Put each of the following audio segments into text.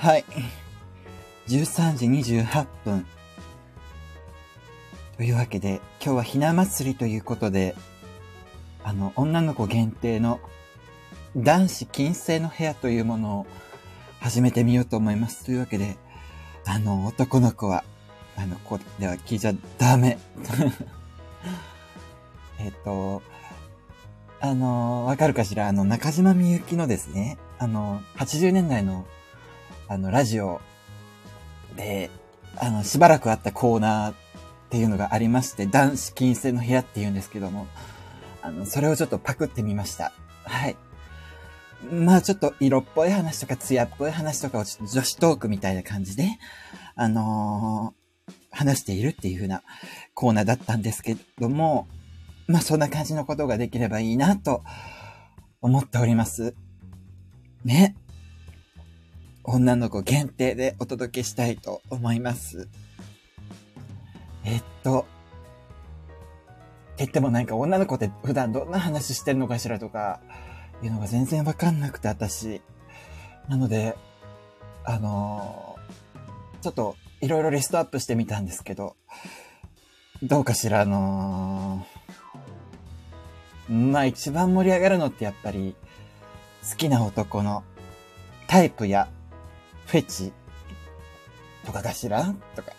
はい。13時28分。というわけで、今日はひな祭りということで、あの、女の子限定の男子禁制の部屋というものを始めてみようと思います。というわけで、あの、男の子は、あの、ここでは聞いちゃダメ。えっと、あの、わかるかしら？あの、中島みゆきのですね、あの、80年代の、あの、ラジオで、あの、しばらくあったコーナーっていうのがありまして、男子禁制の部屋っていうんですけども、あの、それをちょっとパクってみました。はい。まあちょっと色っぽい話とか艶っぽい話とかをちょっと女子トークみたいな感じで、あのー、話しているっていう風なコーナーだったんですけども、まあそんな感じのことができればいいなと思っております。ね。女の子限定でお届けしたいと思います。えっと、って言ってもなんか女の子って普段どんな話してるのかしらとか、いうのが全然わかんなくて、私。なので、あのー、ちょっといろいろリストアップしてみたんですけど、どうかしら、あのー、まあ一番盛り上がるのってやっぱり、好きな男のタイプやフェチとかかしらとか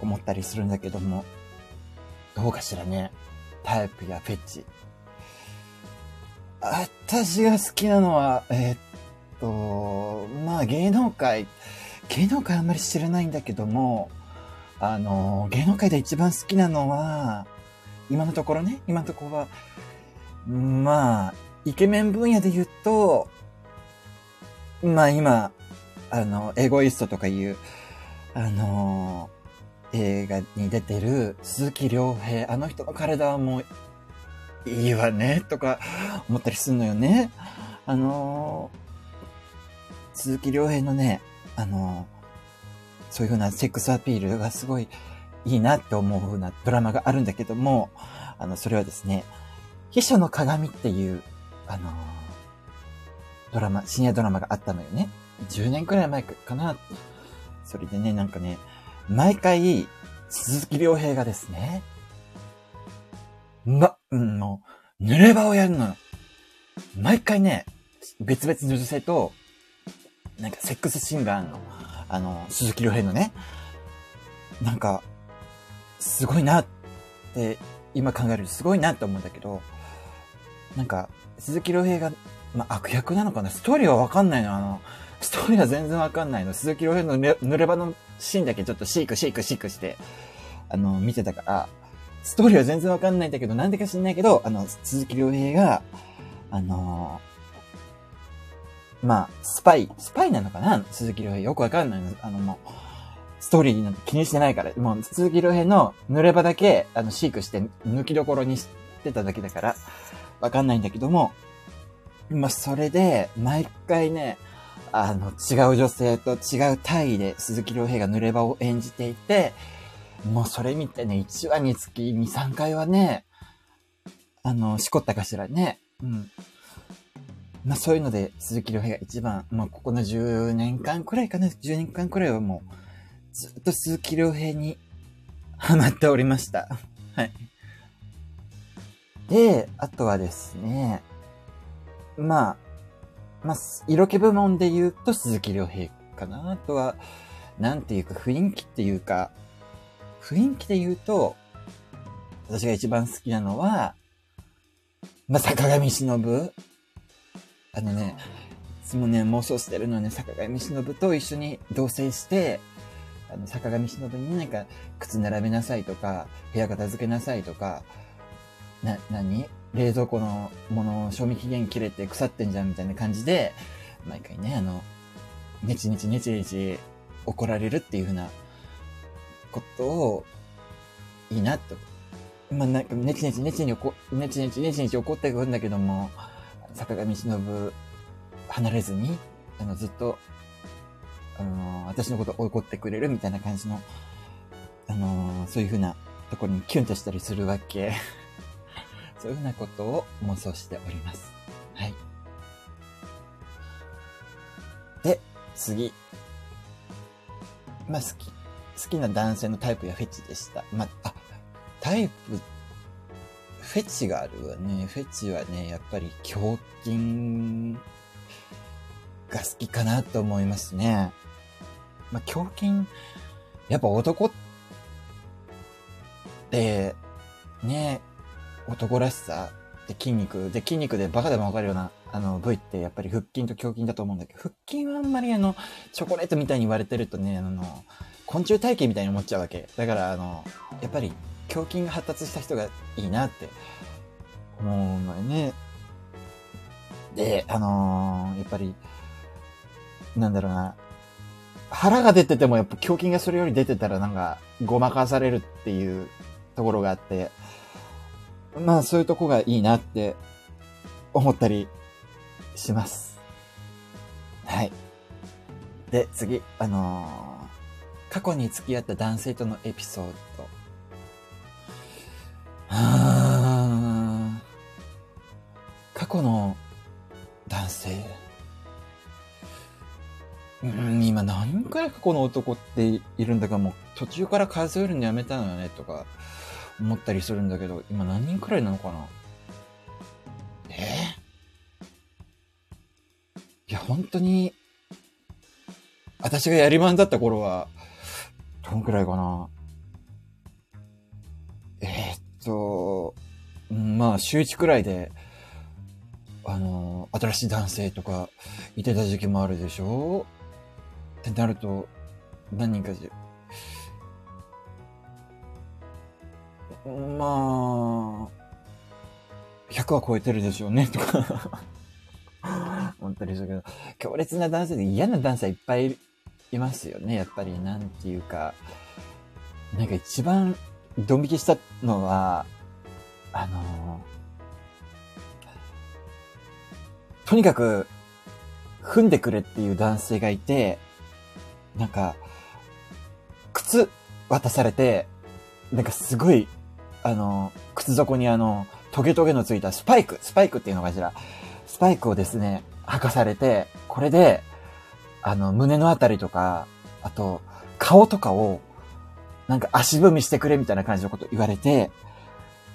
思ったりするんだけども、どうかしらね。タイプやフェチ。私が好きなのは、えー、っと、まあ芸能界、芸能界あんまり知らないんだけども、あの、芸能界で一番好きなのは、今のところね、今のところは、まあ、イケメン分野で言うと、まあ今、あの、エゴイストとかいう、あの、映画に出てる鈴木亮平、あの人の体はもういいわね、とか思ったりすんのよね。あのー、鈴木亮平のね、あのー、そういう風なセックスアピールがすごいいいなって思う風なドラマがあるんだけども、あの、それはですね、秘書の鏡っていう、あの、ドラマ、深夜ドラマがあったのよね。10年くらい前かな。それでね、なんかね、毎回、鈴木亮平がですね、ま、うんの、濡れ場をやるのよ。毎回ね、別々の女性と、なんかセックスシンガーの、あの、鈴木亮平のね、なんか、すごいなって、今考えるとすごいなって思うんだけど、なんか、鈴木亮平が、まあ、悪役なのかな？ストーリーはわかんないの。あの、ストーリーは全然わかんないの。鈴木亮平の濡れ場のシーンだけちょっとシークシークシークして、あの、見てたから、ストーリーは全然わかんないんだけど、なんでか知んないけど、あの、鈴木亮平が、あのー、まあ、スパイ、スパイなのかな？鈴木亮平。よくわかんないの。あの、もう、ストーリーなんて気にしてないから、もう、鈴木亮平の濡れ場だけ、あの、飼育して抜きどころにしてただけだから、わかんないんだけども、まあ、それで、毎回ね、あの、違う女性と違う体位で鈴木亮平が濡れ場を演じていて、もうそれ見てね、1話につき2、3回はね、あの、しこったかしらね。うん。まあそういうので、鈴木亮平が一番、まあここの10年間くらいかな、10年間くらいはもう、ずっと鈴木亮平にハマっておりました。はい。で、あとはですね、まあ、まあ、色気部門で言うと鈴木亮平かな。あとは、なんていうか雰囲気っていうか、雰囲気で言うと、私が一番好きなのは、まあ、坂上忍あのね、いつもね、妄想してるのはね、坂上忍と一緒に同棲して、あの、坂上忍になんか、靴並べなさいとか、部屋片付けなさいとか、な、なに冷蔵庫のもの、賞味期限切れて腐ってんじゃんみたいな感じで、毎回ね、あの、ネチネチネチネチ怒られるっていう風なことを、いいなと。まあ、なんか、ネチネチネチに怒、ネチネチネチネチ怒ってくるんだけども、坂上忍、離れずに、あの、ずっと、あの私のこと怒ってくれるみたいな感じの、あのそういう風なところにキュンとしたりするわけ。そういうふうなことを妄想しております。はい。で、次。まあ好き、好きな男性のタイプやフェチでした。まあ、あ、タイプ、フェチがあるわね。フェチはね、やっぱり胸筋が好きかなと思いますね。まあ、胸筋、やっぱ男って、ね、男らしさで筋肉、で筋肉でバカでもわかるような、あの、部位ってやっぱり腹筋と胸筋だと思うんだけど、腹筋はあんまりあの、チョコレートみたいに言われてるとね、あの、昆虫体型みたいに思っちゃうわけ。だから、あの、やっぱり、胸筋が発達した人がいいなって思うのよね。で、あのーやっぱり、なんだろうな、腹が出ててもやっぱ胸筋がそれより出てたらなんか、ごまかされるっていうところがあって、まあそういうとこがいいなって思ったりします。はい。で、次、あのー過去に付き合った男性とのエピソード。はー過去の男性。うん、今何人くらい過去の男っているんだかもう途中から数えるのやめたのよねとか思ったりするんだけど、今何人くらいなのかな？え？ーいや、本当に、私がやりまんだった頃は、どんくらいかな？えーっと、まあ、週1くらいで、あの、新しい男性とかいてた時期もあるでしょ？ってなると、何人かまあ、100は超えてるでしょうね、とか。思ったりするけど、強烈な男性で嫌な男性いっぱいいますよね、やっぱり、なんていうか、なんか一番ドン引きしたのは、あのとにかく、踏んでくれっていう男性がいて、なんか、靴渡されて、なんかすごい、あの、靴底にあの、トゲトゲのついたスパイク、スパイクっていうのかしら、スパイクをですね、履かされて、これで、あの、胸のあたりとか、あと、顔とかを、なんか足踏みしてくれみたいな感じのこと言われて、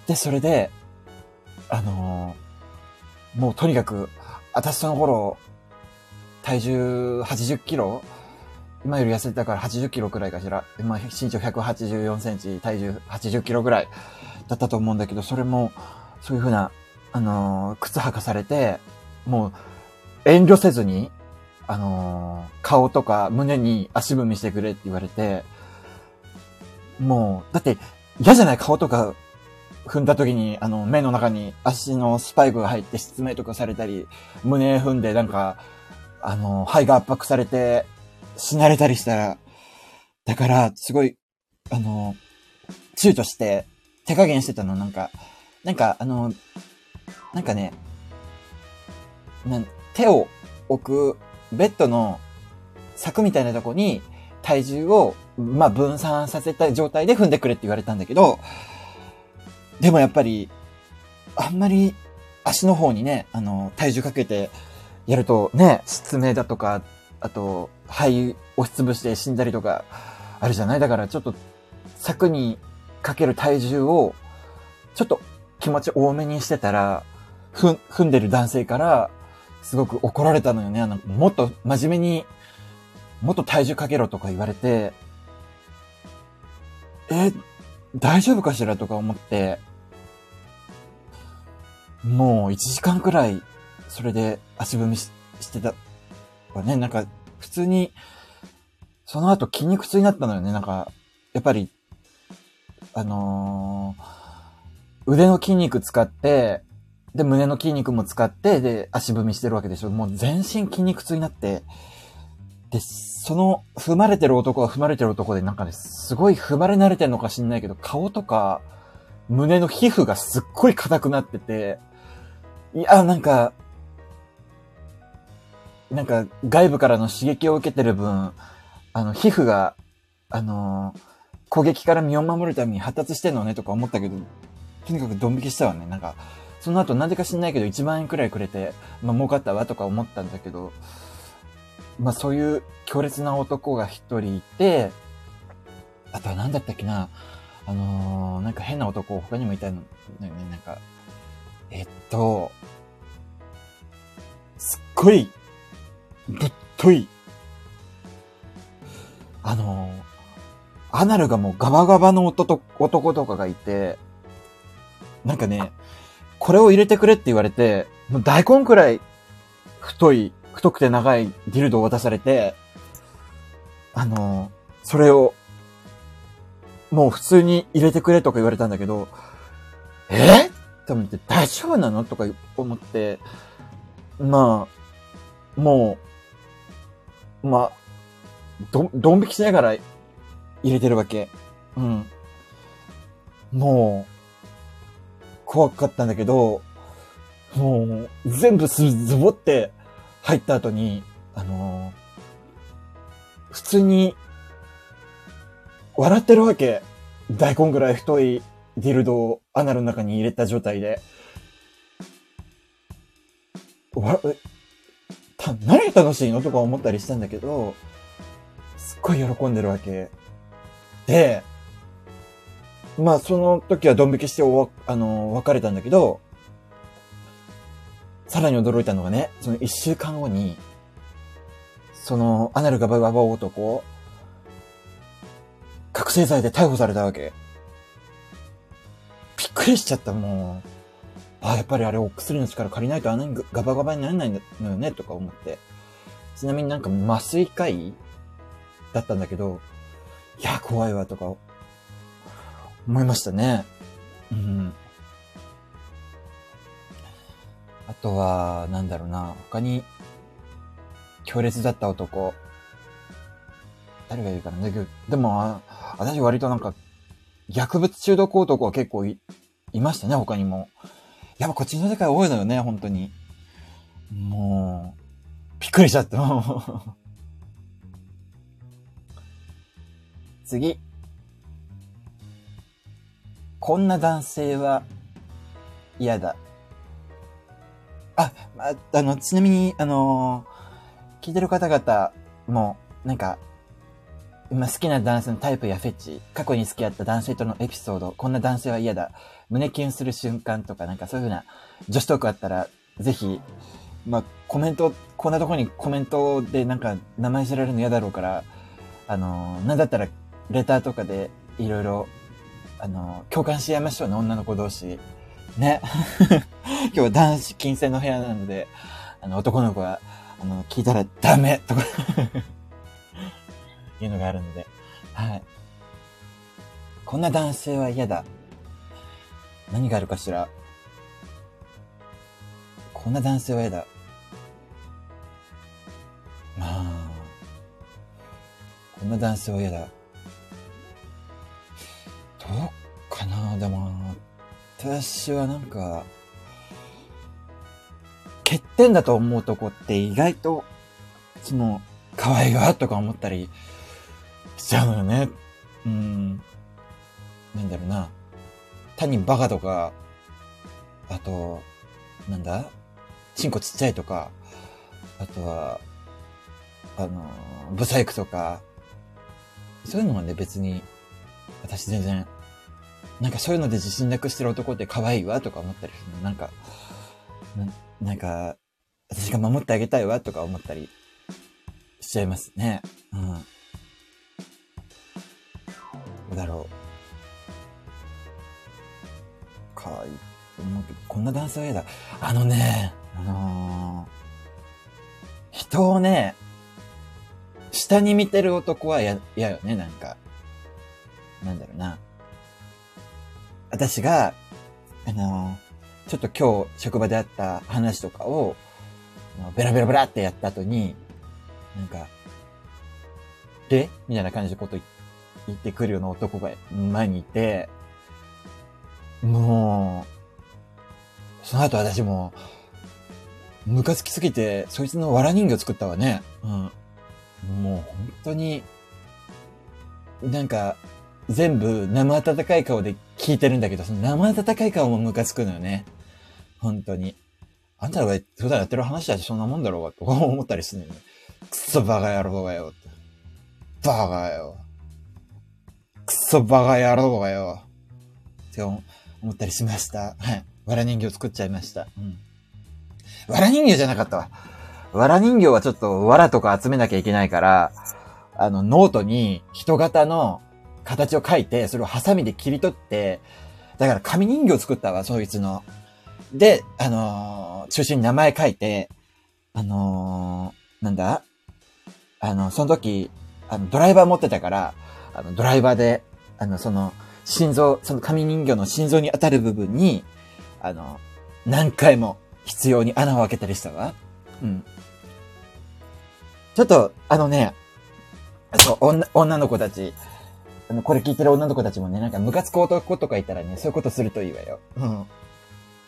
で、それで、あのもうとにかく、私その頃、体重80キロ今より痩せてたから80キロくらいかしら。でまあ、身長184センチ、体重80キロぐらいだったと思うんだけど、それも、そういうふうな、あのー靴履かされて、もう、遠慮せずに、あのー顔とか胸に足踏みしてくれって言われて、もう、だって、嫌じゃない？顔とか踏んだ時に、あの、目の中に足のスパイクが入って失明とかされたり、胸踏んでなんか、あの、肺が圧迫されて、死なれたりしたら、だから、すごい、あの、躊躇して、手加減してたの、なんか、なんか、あの、なんかね、なん手を置くベッドの柵みたいなとこに体重を、まあ、分散させた状態で踏んでくれって言われたんだけど、でもやっぱり、あんまり足の方にね、あの、体重かけてやるとね、失明だとか、あと、肺押しつぶして死んだりとか、あるじゃないだからちょっと、柵にかける体重を、ちょっと気持ち多めにしてたら、ふん、踏んでる男性から、すごく怒られたのよね。あの、もっと真面目に、もっと体重かけろとか言われて、え、大丈夫かしらとか思って、もう1時間くらい、それで足踏みししてたわね。なんか、普通に、その後筋肉痛になったのよね。なんか、やっぱり、あのー腕の筋肉使って、で、胸の筋肉も使って、で、足踏みしてるわけでしょ。もう全身筋肉痛になって、で、その、踏まれてる男は踏まれてる男で、なんかね、すごい踏まれ慣れてるのか知んないけど、顔とか、胸の皮膚がすっごい硬くなってて、いや、なんか、なんか、外部からの刺激を受けてる分、あの、皮膚が、あのー攻撃から身を守るために発達してんのねとか思ったけど、とにかくドン引きしたわね。なんか、その後なんでか知んないけど1万円くらいくれて、まあ儲かったわとか思ったんだけど、まあそういう強烈な男が一人いて、あとは何だったっけな、あのー、なんか変な男他にもいたの、ね、なんか、えっと、すっごい、ぶっとい、あのー、アナルがもうガバガバの男男とかがいて、なんかね、これを入れてくれって言われて、もう大根くらい太い、太くて長いディルドを渡されて、あのー、それを、もう普通に入れてくれとか言われたんだけど、え？って思って大丈夫なの？とか思って、まあ、もう、まあ、ど、ドン引きしながら入れてるわけ。うん。もう、怖かったんだけど、もう、全部す、ズボって入った後に、あのー、普通に、笑ってるわけ。大根ぐらい太いディルドをアナルの中に入れた状態で。わ、た、何が楽しいのとか思ったりしたんだけど、すっごい喜んでるわけ。で、まあその時はドン引きしておわ、あの、別れたんだけど、さらに驚いたのがね、その一週間後に、その、アナルがバババ男、覚醒剤で逮捕されたわけ。びっくりしちゃった、もう。あ、やっぱりあれお薬の力借りないとあんなにガバガバにならないのよね、とか思って。ちなみになんか麻酔科医だったんだけど、いや、怖いわ、とか、思いましたね。うん。あとは、なんだろうな、他に、強烈だった男。誰がいるかなだけど、でも、私割となんか、薬物中毒男は結構い、いましたね、他にも。やっぱこっちの世界多いのよね、本当に。もう、びっくりしちゃった。次。こんな男性は嫌だ。あ、まああの、ちなみに、あのー、聞いてる方々も、なんか、今好きな男性のタイプやフェチ、過去に付き合った男性とのエピソード、こんな男性は嫌だ、胸キュンする瞬間とか、なんかそういう風な女子トークあったら、ぜひ、まあ、コメント、こんなとこにコメントでなんか名前知られるの嫌だろうから、あの、なんだったら、レターとかでいろいろ、あの、共感し合いましょうね、女の子同士。ね。今日は男子禁制の部屋なので、あの、男の子は、あの、聞いたらダメとか いうのがあるので、はい。こんな男性は嫌だ。何があるかしら？こんな男性は嫌だ。まあ、こんな男性は嫌だ。どうかな？でも、私はなんか、欠点だと思うとこって意外と、その、可愛いわとか思ったりしちゃうのよね。うん。なんだろうな。単にバカとか、あと、なんだ？チンコちっちゃいとか、あとは、あの、ブサイクとか、そういうのはね、別に、私全然なんかそういうので自信なくしてる男って可愛いわとか思ったりするの。なんか、ななんか、私が守ってあげたいわとか思ったりしちゃいますね。うん。だろう。可愛いと思うけど、こんな男性は嫌だ。あのね、あのー、人をね、下に見てる男は嫌よね、なんか。なんだろうな。私が、あのちょっと今日職場であった話とかを、ベラベラベラってやった後に、なんか、で？みたいな感じのこと言ってくるような男が前にいて、もう、その後私も、ムカつきすぎて、そいつの藁人形作ったわね。うん。もう本当に、なんか、全部生温かい顔で聞いてるんだけど、その生温かい顔もムカつくのよね。本当に。あんたが普段やってる話だしそんなもんだろうが、とか 思ったりするのよね。くそバカ野郎がよ。バカよ。くそバカ野郎がよ。って思思ったりしました。はい。わら人形作っちゃいました。うん。わら人形じゃなかったわ。わら人形はちょっとわらとか集めなきゃいけないから、あの、ノートに人型の形を描いて、それをハサミで切り取って、だから紙人形作ったわ、そいつの。で、あのー、中心に名前書いて、あのー、なんだ？あの、その時、あの、ドライバー持ってたから、あの、ドライバーで、あの、その、心臓、その紙人形の心臓に当たる部分に、あの、何回も必要に穴を開けたりしたわ。うん。ちょっと、あのね、そう、女、女の子たち、あの、これ聞いてる女の子たちもね、なんかムカつく男とかいたらね、そういうことするといいわよ。う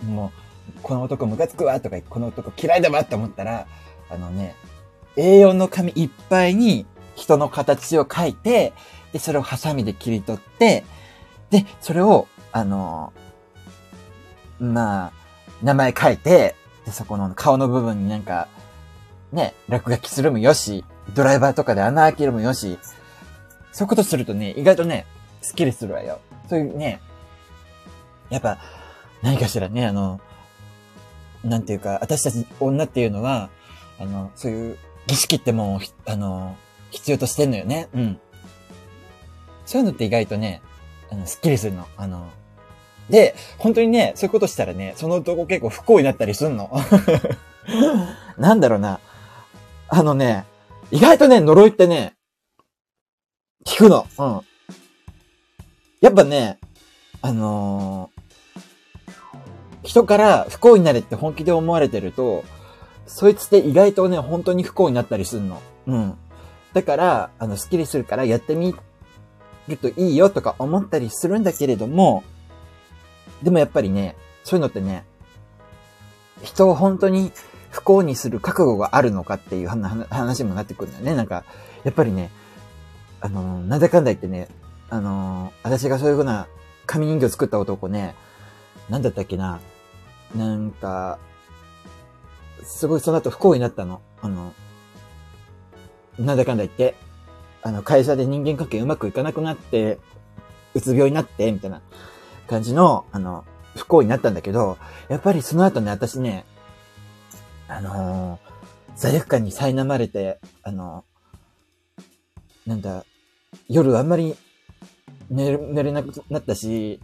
ん。もう、この男ムカつくわとか、この男嫌いだわって思ったら、あのね、A4 の紙いっぱいに人の形を描いて、で、それをハサミで切り取って、で、それを、あの、まあ、名前書いて、で、そこの顔の部分になんか、ね、落書きするもよし、ドライバーとかで穴開けるもよし、そういうことするとね、意外とね、スッキリするわよ。そういうね、やっぱ、何かしらね、あの、なんていうか、私たち女っていうのは、あの、そういう儀式ってもう、あの、必要としてんのよね。うん。そういうのって意外とね、あの、スッキリするの。あの、で、本当にね、そういうことしたらね、その男結構不幸になったりすんの。なんだろうな。あのね、意外とね、呪いってね、聞くの。うん。やっぱね、あのー、人から不幸になれって本気で思われてると、そいつって意外とね、本当に不幸になったりすんの。うん。だから、あの、スッキリするからやってみるといいよとか思ったりするんだけれども、でもやっぱりね、そういうのってね、人を本当に不幸にする覚悟があるのかっていう話もなってくるんだよね。なんか、やっぱりね、あのなんだかんだ言ってね、あの私がそういうふうな紙人形作った男ね、なんだったっけな、なんか、すごいその後不幸になったの。あの、なんだかんだ言って、あの、会社で人間関係うまくいかなくなって、うつ病になって、みたいな感じの、あの、不幸になったんだけど、やっぱりその後ね、私ね、あのー、罪悪感に苛まれて、あのー、なんだ、夜あんまり寝れ、なくなったし、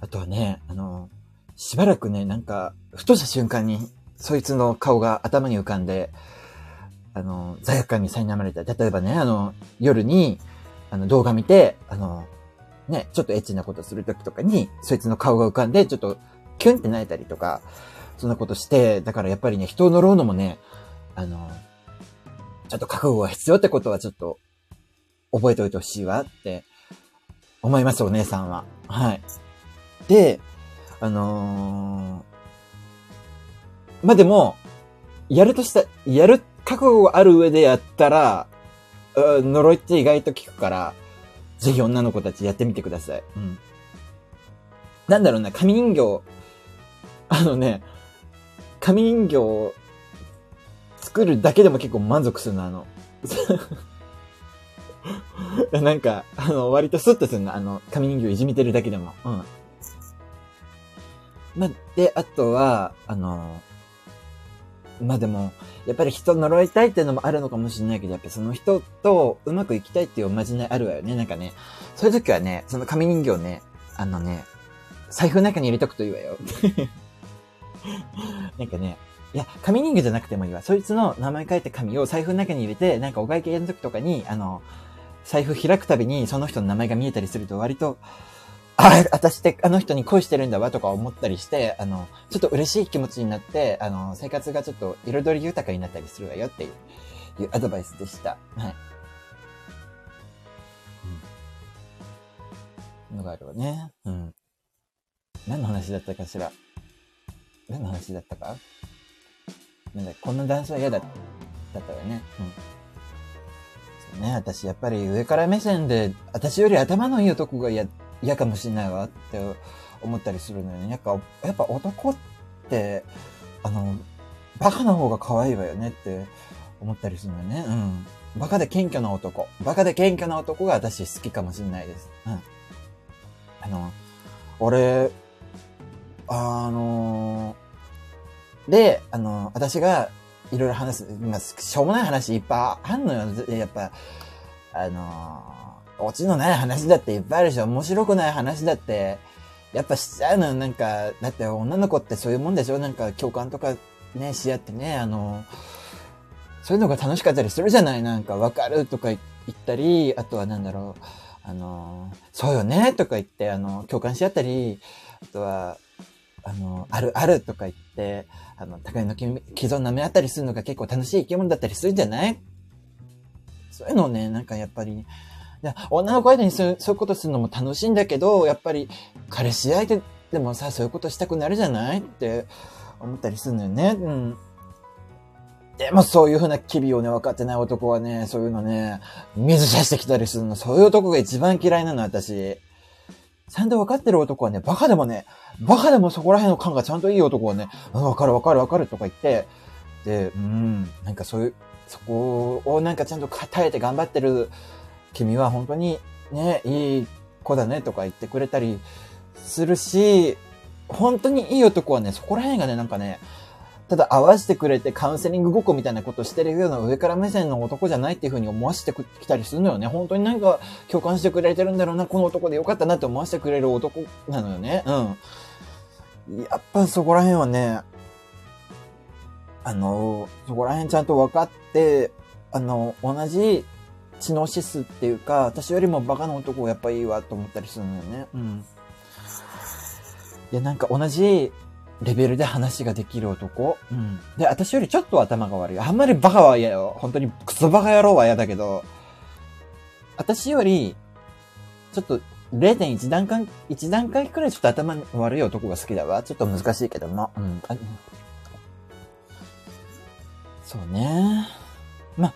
あとはね、あのー、しばらくね、なんか、ふとした瞬間に、そいつの顔が頭に浮かんで、あの、罪悪感に苛まれた。例えばね、あの、夜に、あの、動画見て、あの、ね、ちょっとエッチなことするときとかに、そいつの顔が浮かんで、ちょっと、キュンって泣いたりとか、そんなことして、だからやっぱりね、人を呪うのもね、あの、ちょっと覚悟が必要ってことはちょっと、覚えておいてほしいわって思います、お姉さんは。はい。で、あのー、まあ、でも、やるとした、やる覚悟がある上でやったら、呪いって意外と効くから、ぜひ女の子たちやってみてください。うん。なんだろうな、紙人形、あのね、紙人形を作るだけでも結構満足するの、あの。なんか、あの、割とスッとするの、あの、紙人形いじめてるだけでも。うん。まで、あとは、あの、まあでも、やっぱり人呪いたいっていうのもあるのかもしれないけど、やっぱその人とうまくいきたいっていうおまじないあるわよね。なんかね、そういう時はね、その紙人形ね、あのね、財布の中に入れとくといいわよ。なんかね、いや、紙人形じゃなくてもいいわ。そいつの名前書いた紙を財布の中に入れて、なんかお会計の時とかに、あの、財布開くたびにその人の名前が見えたりすると割と、あ、私ってあの人に恋してるんだわとか思ったりして、あの、ちょっと嬉しい気持ちになって、あの、生活がちょっと彩り豊かになったりするわよっていう、いうアドバイスでした。はい。うん。のがあるわね。うん。何の話だったかしら？何の話だったか？なんだ、こんな男性は嫌だ、だったよね。うん。そうね、私やっぱり上から目線で、私より頭のいい男が嫌、嫌かもしれないわって思ったりするのよね。やっぱ、やっぱ男って、あの、バカな方が可愛いわよねって思ったりするんだよね。うん。バカで謙虚な男。バカで謙虚な男が私好きかもしれないです。うん。あの、俺、あので、あの、私がいろいろ話す、ま、しょうもない話いっぱいあんのよ。やっぱ、あのオチのない話だっていっぱいあるし、面白くない話だって、やっぱしちゃうのなんか、だって女の子ってそういうもんでしょ？なんか共感とかね、し合ってね、あの、そういうのが楽しかったりするじゃない？なんか、わかるとか言ったり、あとはなんだろう、あの、そうよねとか言って、あの、共感し合ったり、あとは、あの、あるあるとか言って、あの、互いの既存舐め合ったりするのが結構楽しい生き物だったりするんじゃない？そういうのをね、なんかやっぱり、女の子相手にそういうことするのも楽しいんだけど、やっぱり彼氏相手でもさ、そういうことしたくなるじゃないって思ったりするのよね。うん。でもそういう風な機微をね、分かってない男はね、そういうのね、水差してきたりするの。そういう男が一番嫌いなの、私。ちゃんと分かってる男はね、バカでもね、バカでもそこら辺の感がちゃんといい男はね、分かる分かる分かるとか言って、で、うん、なんかそういう、そこをなんかちゃんと耐えて頑張ってる君は本当にね、いい子だねとか言ってくれたりするし、本当にいい男はね、そこら辺がね、なんかね、ただ合わせてくれてカウンセリングごっこみたいなことしてるような上から目線の男じゃないっていう風に思わせてきたりするのよね。本当になんか共感してくれてるんだろうな、この男でよかったなって思わせてくれる男なのよね。うん。やっぱそこら辺はね、あの、そこら辺ちゃんと分かって、あの、同じ知能指数っていうか、私よりもバカな男やっぱいいわと思ったりするのよね。うん。いや、なんか同じレベルで話ができる男。うん。で、私よりちょっと頭が悪い。あんまりバカは嫌よ。本当にクソバカ野郎は嫌だけど、私より、ちょっと0.1段階、1段階くらいちょっと頭悪い男が好きだわ。ちょっと難しいけども。うん。そうね。まあ、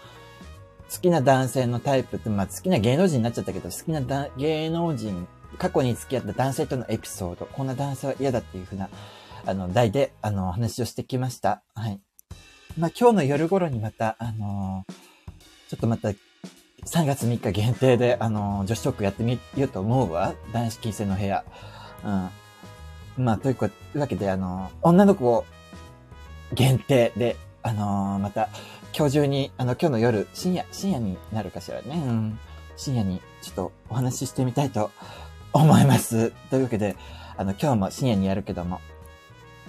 好きな男性のタイプって、まあ好きな芸能人になっちゃったけど、好きな芸能人、過去に付き合った男性とのエピソード、こんな男性は嫌だっていうふうな、あの、題で、あの、話をしてきました。はい。まあ今日の夜頃にまた、あのー、ちょっとまた、3月3日限定で、あのー、女子トークやってみようと思うわ。男子禁制の部屋。うん。まあ、というわけで、あのー、女の子を限定で、あのまた、今日中に、あの、今日の夜、深夜、深夜になるかしらね。うん。深夜にちょっとお話ししてみたいと思います。というわけで、あの、今日も深夜にやるけども、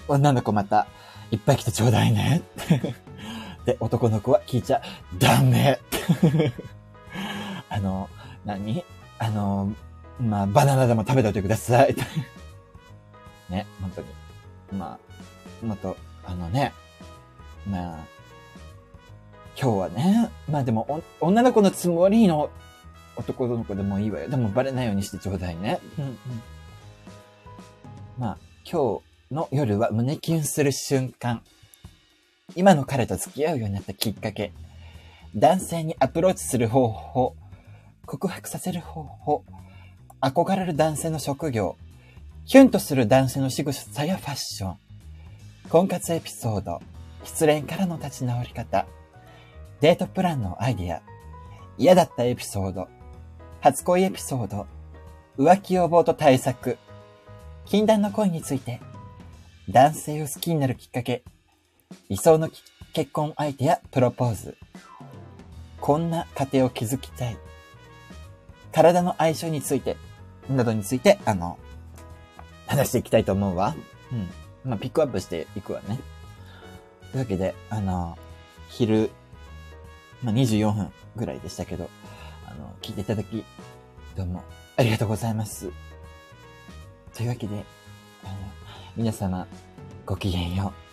女の子またいっぱい来てちょうだいね。で、男の子は聞いちゃダメ。あの、何？あの、まあ、バナナでも食べておいてください。ね、本当に。まあ、もっと、あのね、まあ、今日はね。まあでも、女の子のつもりの男の子でもいいわよ。でもバレないようにしてちょうだいね。うんうん。まあ、今日の夜は胸キュンする瞬間。今の彼と付き合うようになったきっかけ。男性にアプローチする方法。告白させる方法。憧れる男性の職業。キュンとする男性の仕草やファッション。婚活エピソード。失恋からの立ち直り方。デートプランのアイディア、嫌だったエピソード、初恋エピソード、浮気予防と対策、禁断の恋について、男性を好きになるきっかけ、理想の結婚相手やプロポーズ、こんな家庭を築きたい、体の相性について、などについて、あの、話していきたいと思うわ。うん。まあ、ピックアップしていくわね。というわけで、あの、昼まあ、24分ぐらいでしたけど、あの、聞いていただき、どうもありがとうございます。というわけで、あの、皆様、ごきげんよう。